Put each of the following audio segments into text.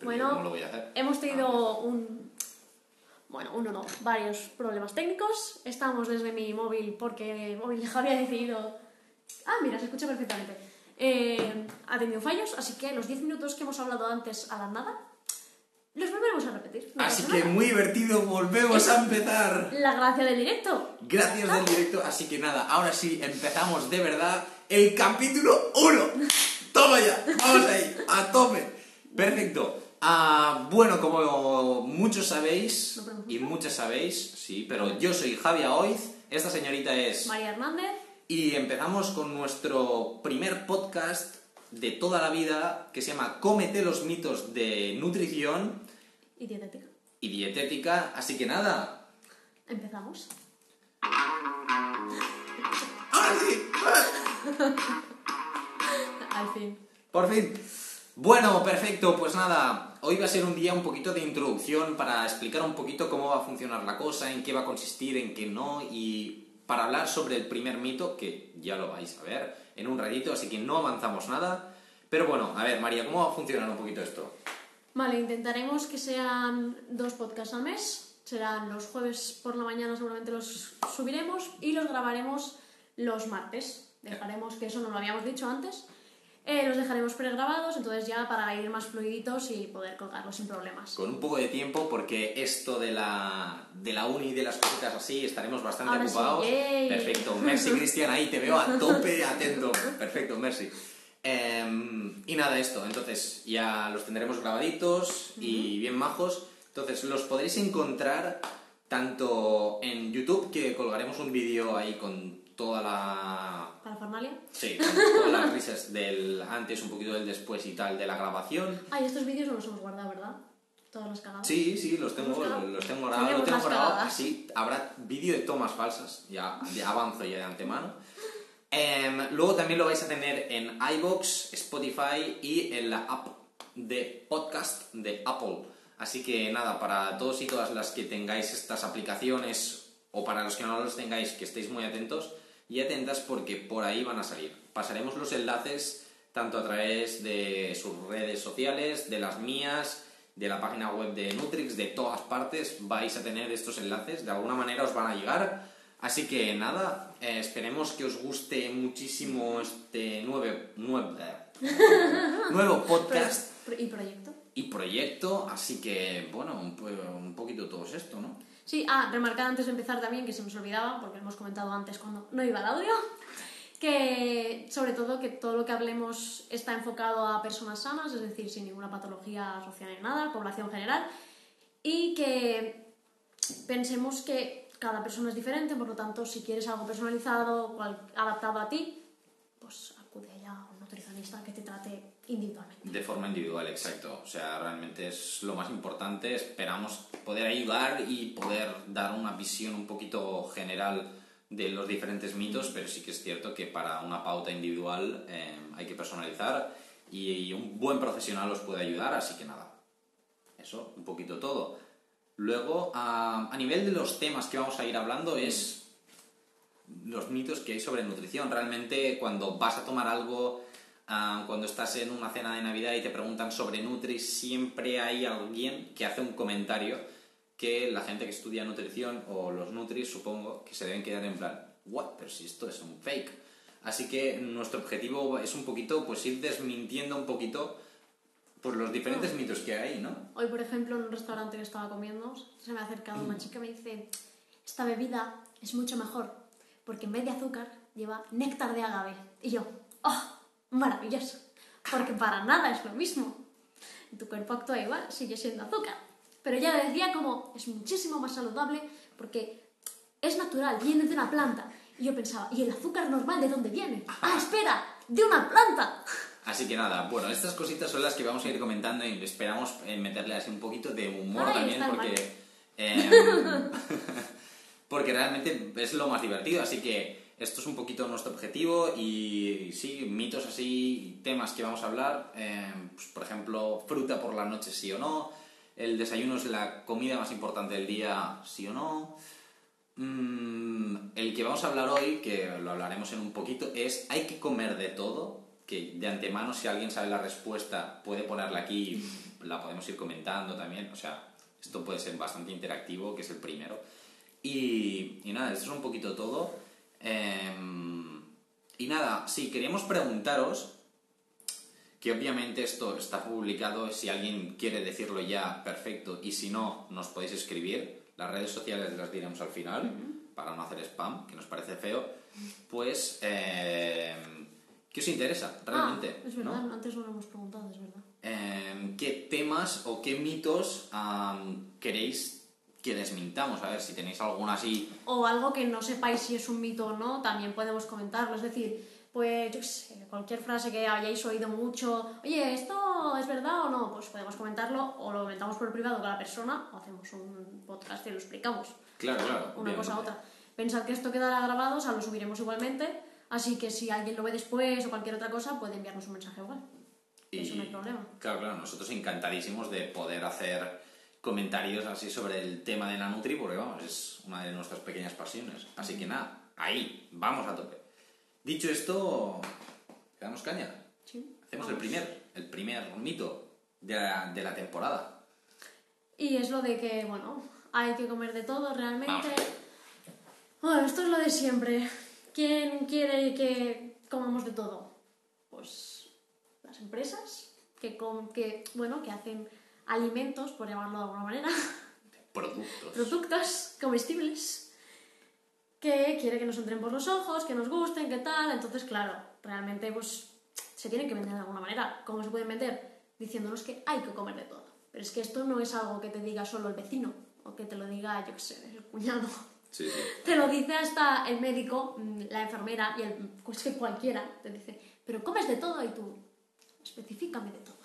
Pero yo Bueno, ¿cómo lo voy a hacer? hemos tenido un. Bueno, uno no, varios problemas técnicos. Estamos desde mi móvil porque el móvil de Javi ha decidido. Ah, mira, se escucha perfectamente. Eh, ha tenido fallos, así que los 10 minutos que hemos hablado antes a la nada, los volveremos a repetir. no Así que muy divertido, volvemos a empezar. La gracia del directo. Gracias del directo, así que nada, ahora sí, empezamos de verdad el capítulo 1. Toma ya, vamos ahí, a tope. Perfecto. Ah, bueno, como muchos sabéis, y muchas sabéis, sí, pero yo soy Javi Oiz, esta señorita es... María Hernández. Y empezamos con nuestro primer podcast de toda la vida que se llama Cómete los mitos de nutrición Y dietética. y dietética, así que nada, Empezamos. ahora sí, Al fin. Por fin. Bueno, perfecto, pues nada, hoy va a ser un día un poquito de introducción para explicar un poquito cómo va a funcionar la cosa, en qué va a consistir, en qué no, y para hablar sobre el primer mito, que ya lo vais a ver en un ratito, así que no avanzamos nada. Pero bueno, a ver, María, ¿cómo va a funcionar un poquito esto? Vale, intentaremos que sean dos podcasts al mes. Serán los jueves por la mañana, seguramente los subiremos y los grabaremos los martes. Dejaremos, que eso no lo habíamos dicho antes, eh, los dejaremos pregrabados, entonces ya para ir más fluiditos y poder colgarlos sin problemas. Con un poco de tiempo, porque esto de la, de la uni y de las cositas así, estaremos bastante Ahora ocupados. Perfecto, merci Cristian, ahí te veo a tope, atento. Perfecto, merci. Em, y nada, esto, entonces ya los tendremos grabaditos y bien majos. Entonces los podréis encontrar tanto en YouTube, que colgaremos un vídeo ahí con toda la ¿Para Farnalia? Sí, con todas las risas del antes, un poquito del después y tal de la grabación. Ah, y estos vídeos no los hemos guardado, ¿verdad? Todas las cagadas. Sí, sí, los tengo, los tengo grabados, Tenemos lo tengo las grabado cagadas. así. Habrá vídeo de tomas falsas, ya, ya avanzo ya de antemano. Em, luego también lo vais a tener en iBox, Spotify y en la app de podcast de Apple. Así que nada, para todos y todas las que tengáis estas aplicaciones o para los que no los tengáis, que estéis muy atentos y atentas porque por ahí van a salir. Pasaremos los enlaces tanto a través de sus redes sociales, de las mías, de la página web de Nutrix, de todas partes vais a tener estos enlaces, de alguna manera os van a llegar. Así que nada, eh, esperemos que os guste muchísimo este nueve, nueve- nuevo podcast ¿Y proyecto? Y proyecto, así que bueno, un, un poquito todo es esto, ¿no? Sí, ah, remarcar antes de empezar también, que se nos olvidaba, porque hemos comentado antes cuando no iba el audio, que sobre todo que todo lo que hablemos está enfocado a personas sanas, es decir, sin ninguna patología asociada ni nada, población general, y que pensemos que cada persona es diferente, por lo tanto, si quieres algo personalizado, adaptado a ti, pues acude ya a un nutricionista que te trate individualmente. De forma individual, exacto. O sea, realmente es lo más importante. Esperamos poder ayudar y poder dar una visión un poquito general de los diferentes mitos, pero sí que es cierto que para una pauta individual eh, hay que personalizar y, un buen profesional os puede ayudar, así que nada. Eso, un poquito todo. Luego, a, a nivel de los temas que vamos a ir hablando es los mitos que hay sobre nutrición. Realmente cuando vas a tomar algo, ah, cuando estás en una cena de Navidad y te preguntan sobre Nutri, siempre hay alguien que hace un comentario que la gente que estudia nutrición o los Nutris supongo que se deben quedar en plan, what, pero si esto es un fake. Así que nuestro objetivo es un poquito pues ir desmintiendo un poquito pues los diferentes mitos que hay, ¿no? Hoy, por ejemplo, en un restaurante que estaba comiendo, se me ha acercado una chica y me dice, esta bebida es mucho mejor, porque en vez de azúcar lleva néctar de agave. Y yo, ¡oh! Maravilloso, porque para nada es lo mismo. Tu cuerpo actúa igual, sigue siendo azúcar. Pero ella decía como, es muchísimo más saludable porque es natural, viene de una planta. Y yo pensaba, ¿y el azúcar normal de dónde viene? ¡Ah, espera! ¡De una planta! Así que nada, bueno, estas cositas son las que vamos a ir comentando y esperamos eh, meterle así un poquito de humor Ay, también porque em, porque realmente es lo más divertido, así que esto es un poquito nuestro objetivo y sí, mitos así, temas que vamos a hablar, em, pues, por ejemplo, fruta por la noche sí o no, el desayuno es la comida más importante del día sí o no, Mm, el que vamos a hablar hoy, que lo hablaremos en un poquito, es ¿hay que comer de todo? que de antemano si alguien sabe la respuesta puede ponerla aquí la podemos ir comentando también. O sea, esto puede ser bastante interactivo, que es el primero. Y, y nada, esto es un poquito todo. Em, y nada, sí, queríamos preguntaros que obviamente esto está publicado, si alguien quiere decirlo ya, perfecto, y si no, nos podéis escribir. Las redes sociales las diremos al final, para no hacer spam, que nos parece feo. Pues, eh, ¿qué os interesa realmente? Ah, es verdad, antes no lo hemos preguntado, es verdad. Eh, ¿Qué temas o qué mitos am, queréis que desmintamos? A ver, si tenéis alguna así... O algo que no sepáis si es un mito o no, también podemos comentarlo. Es decir, pues yo qué sé, cualquier frase que hayáis oído mucho, oye, ¿esto es verdad o no? Pues podemos comentarlo o lo comentamos por privado con la persona o hacemos un podcast y lo explicamos. Claro, claro. Una bien, cosa a otra. Pensad que esto quedará grabado, o sea, lo subiremos igualmente, así que si alguien lo ve después o cualquier otra cosa, puede enviarnos un mensaje igual. Eso no hay problema. Claro, claro, nosotros encantadísimos de poder hacer comentarios así sobre el tema de la Nutri, porque vamos, es una de nuestras pequeñas pasiones. Así que nada, ahí, vamos a tope. Dicho esto, ¿le damos caña? Sí. Hacemos el primer, el primer mito de la, de la temporada. Y es lo de que, bueno, hay que comer de todo realmente. Bueno, esto es lo de siempre. ¿Quién quiere que comamos de todo? Pues las empresas que, com- que, bueno, que hacen alimentos, por llamarlo de alguna manera, Productos. productos comestibles, que quiere que nos entren por los ojos, que nos gusten, que tal. Entonces, claro, realmente pues se tienen que vender de alguna manera. ¿Cómo se pueden vender? Diciéndonos que hay que comer de todo. Pero es que esto no es algo que te diga solo el vecino o que te lo diga, yo qué sé, el cuñado. Sí, sí. Te lo dice hasta el médico, mm, la enfermera y el, pues que cualquiera te dice, pero comes de todo y tú, específicame de todo.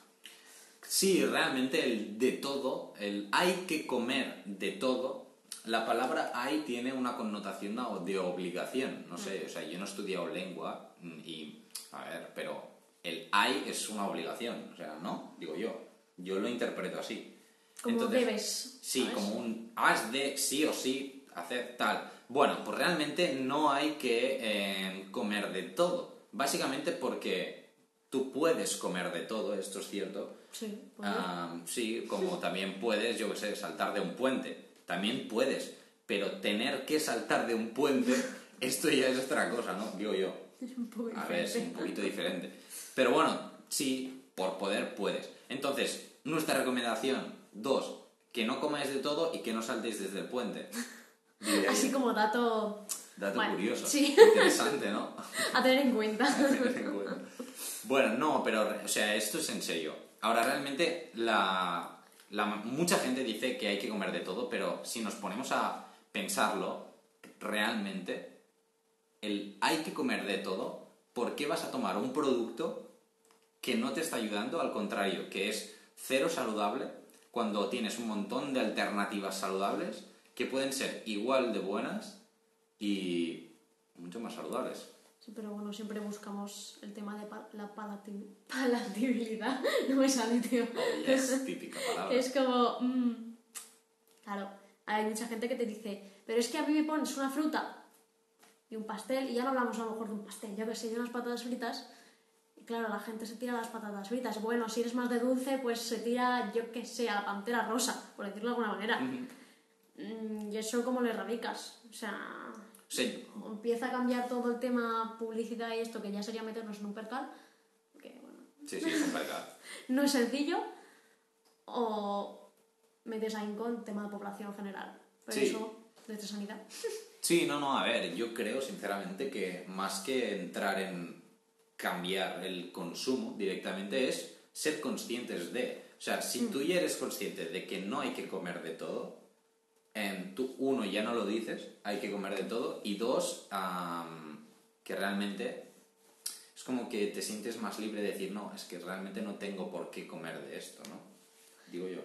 Sí, realmente el de todo, el hay que comer de todo, la palabra hay tiene una connotación de obligación, no sé, o sea, yo no he estudiado lengua y, a ver, pero el hay es una obligación, o sea, ¿no? Digo yo, yo lo interpreto así. Como Entonces, debes. Sí, ¿sabes? como un has de sí o sí hacer tal. Bueno, pues realmente no hay que eh, comer de todo. Básicamente porque tú puedes comer de todo, esto es cierto. Sí, Ah, sí, como también puedes, yo qué sé, saltar de un puente. También puedes. Pero tener que saltar de un puente, esto ya es otra cosa, ¿no? Digo yo. es un poco A ver, es un poquito diferente. Pero bueno, sí, por poder puedes. Entonces, nuestra recomendación, dos, que no comáis de todo y que no saltéis desde el puente. Así como dato, Dato bueno, curioso. sí. Interesante, ¿no? a tener en cuenta. bueno, no, pero, o sea, esto es en serio. Ahora, realmente, la, mucha gente dice que hay que comer de todo, pero si nos ponemos a pensarlo, realmente, el hay que comer de todo, ¿por qué vas a tomar un producto que no te está ayudando? Al contrario, que es cero saludable, cuando tienes un montón de alternativas saludables que pueden ser igual de buenas y mucho más saludables. Sí, pero bueno, siempre buscamos el tema de pa- la palati- palatabilidad. No me sale, tío. Es típica palabra. Es como... mm, claro, hay mucha gente que te dice, pero es que a mí me pones una fruta y un pastel, y ya no hablamos a lo mejor de un pastel, yo que sé, de unas patatas fritas, y claro, la gente se tira las patatas fritas. Bueno, si eres más de dulce, pues se tira, yo que sé, a la pantera rosa, por decirlo de alguna manera. Mm, y eso cómo le erradicas. O sea, Sí, empieza a cambiar todo el tema publicidad y esto, que ya sería meternos en un percal, que bueno, sí, sí, es un pecado. no es sencillo, o metes ahí con tema de población general. Pero Sí. eso, desde sanidad. Sí, no, no, a ver, yo creo sinceramente que más que entrar en cambiar el consumo directamente es ser conscientes de. O sea, si tú ya eres consciente de que no hay que comer de todo, em, tú, uno, ya no lo dices, hay que comer de todo, y dos, am, que realmente es como que te sientes más libre de decir, no, es que realmente no tengo por qué comer de esto, ¿no? Digo yo.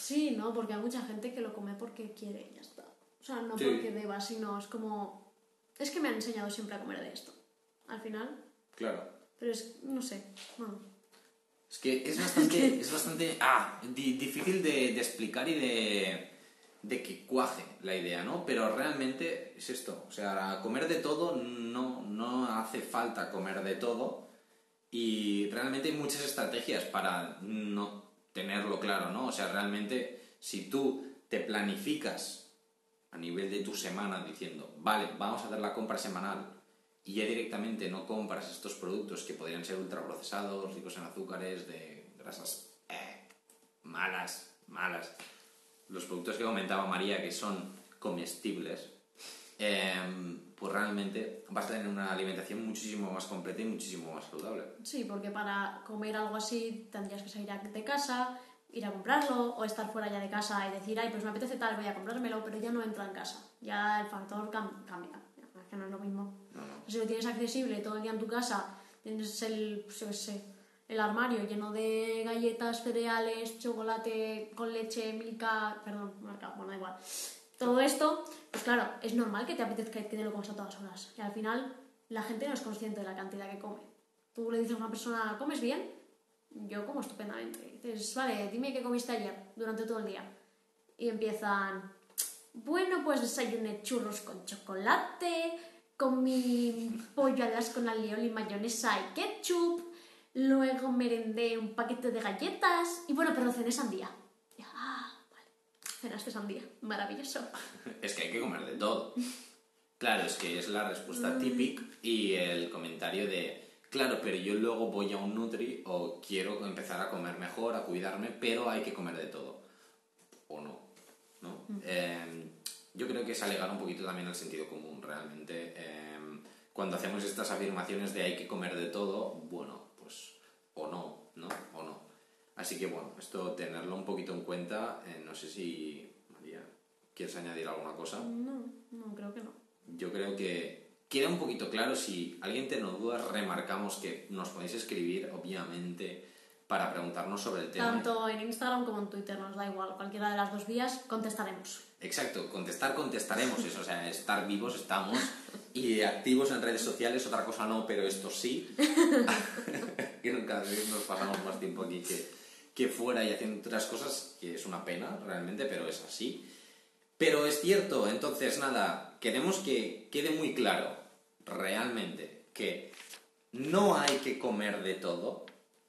Sí, ¿no? Porque hay mucha gente que lo come porque quiere y ya está. O sea, no Sí. porque deba, sino es como... Es que me han enseñado siempre a comer de esto. Al final, Claro. pero es... no sé. Bueno, Es que es bastante, es bastante ah, di- difícil de, de explicar y de, de que cuaje la idea, ¿no? Pero realmente es esto. O sea, comer de todo no, no hace falta comer de todo. Y realmente hay muchas estrategias para no tenerlo claro, ¿no? O sea, realmente si tú te planificas a nivel de tu semana diciendo, vale, vamos a hacer la compra semanal y ya directamente no compras estos productos que podrían ser ultraprocesados, ricos en azúcares, de grasas eh, malas, malas, los productos que comentaba María que son comestibles, em, pues realmente vas a tener una alimentación muchísimo más completa y muchísimo más saludable. Sí, porque para comer algo así tendrías que salir de casa, ir a comprarlo o estar fuera ya de casa y decir, ay, pues me apetece tal, voy a comprármelo, pero ya no entra en casa. Ya el factor cambia. Es que no es lo mismo. Si lo tienes accesible todo el día en tu casa, tienes el, pues sé, el armario lleno de galletas, cereales, chocolate con leche, milka, perdón, marca, bueno, da igual. Todo esto, pues claro, es normal que te apetezca que te lo comas a todas horas. Y al final la gente no es consciente de la cantidad que come. Tú le dices a una persona, ¿comes bien? Yo como estupendamente. Dices, vale, dime qué comiste ayer durante todo el día. Y empiezan, bueno, pues desayuné churros con chocolate, comí pollo alas con alioli mayonesa y ketchup, luego merendé un paquete de galletas y bueno, pero cené sandía. ah, vale, cenaste sandía, maravilloso. es que hay que comer de todo. Claro, es que es la respuesta mm. típica y el comentario de Claro, pero yo luego voy a un Nutri o quiero empezar a comer mejor, a cuidarme, pero hay que comer de todo. O no, ¿no? Em, yo creo que es alegar un poquito también el sentido común, realmente. Em, cuando hacemos estas afirmaciones de hay que comer de todo, bueno, o no, ¿no? O no. Así que bueno, esto tenerlo un poquito en cuenta. Eh, no sé si, María, ¿quieres añadir alguna cosa? No, no, creo que no. Yo creo que queda un poquito claro. Si alguien tiene dudas, remarcamos que nos podéis escribir, obviamente, para preguntarnos sobre el tema. Tanto en Instagram como en Twitter, nos da igual. Cualquiera de las dos vías, contestaremos. Exacto, contestar, contestaremos. Eso, o sea, estar vivos estamos. Y activos en redes sociales, otra cosa no, pero esto sí. que cada vez nos pasamos más tiempo aquí que, que fuera y haciendo otras cosas, que es una pena realmente, pero es así. Pero es cierto, entonces nada, queremos que quede muy claro, realmente, que no hay que comer de todo,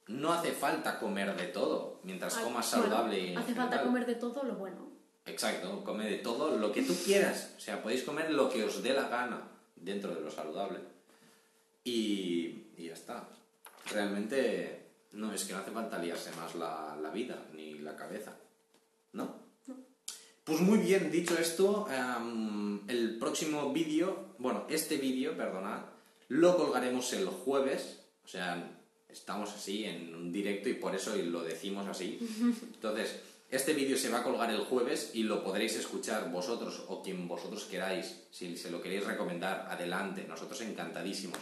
no hace falta comer de todo, mientras comas saludable y... Hace falta comer de todo lo bueno. Exacto, come de todo lo que tú quieras, o sea, podéis comer lo que os dé la gana dentro de lo saludable. Y, y ya está. Realmente no es que no hace falta liarse más la, la vida ni la cabeza, ¿no? Pues muy bien, dicho esto, em, el próximo vídeo, bueno, este vídeo, perdonad, lo colgaremos el jueves, o sea, estamos así en un directo y por eso lo decimos así. Entonces, este vídeo se va a colgar el jueves y lo podréis escuchar vosotros o quien vosotros queráis. Si se lo queréis recomendar, adelante, nosotros encantadísimos.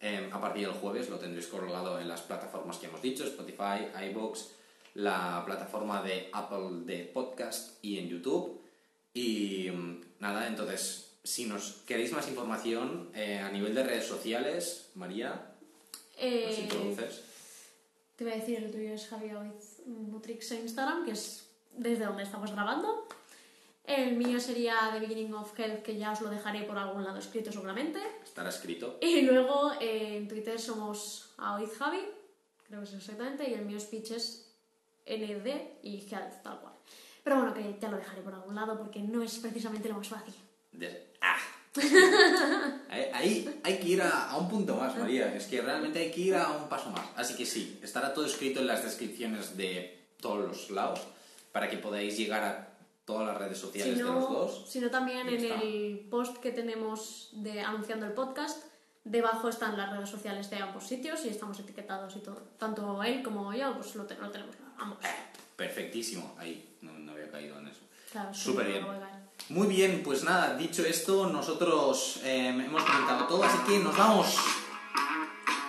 Em, a partir del jueves lo tendréis colgado en las plataformas que hemos dicho, Spotify, iBox, la plataforma de Apple de podcast y en YouTube. Y mm, nada, entonces, si nos queréis más información eh, a nivel de redes sociales, María, eh, introduces? Te voy a decir, el tuyo es Javier Nutrix en Instagram, que es desde donde estamos grabando. El mío sería The Beginning of Health, que ya os lo dejaré por algún lado escrito seguramente. Estará escrito. Y luego eh, en Twitter somos Javi, creo que es exactamente, y el mío es Pitches ND y Health, tal cual. Pero bueno, que ya lo dejaré por algún lado porque no es precisamente lo más fácil. ¡Ah! Ahí hay que ir a, un punto más, María. Es que realmente hay que ir a un paso más. Así que sí, estará todo escrito en las descripciones de todos los lados para que podáis llegar a todas las redes sociales de los dos. Sino también en el post que tenemos de anunciando el podcast Debajo están las redes sociales de ambos sitios y estamos etiquetados y todo. Tanto él como yo, pues lo, tenemos ambos. Perfectísimo, ahí no, había caído en eso. Súper bien. Muy bien, pues nada, dicho esto, nosotros eh, hemos comentado todo, así que nos vamos.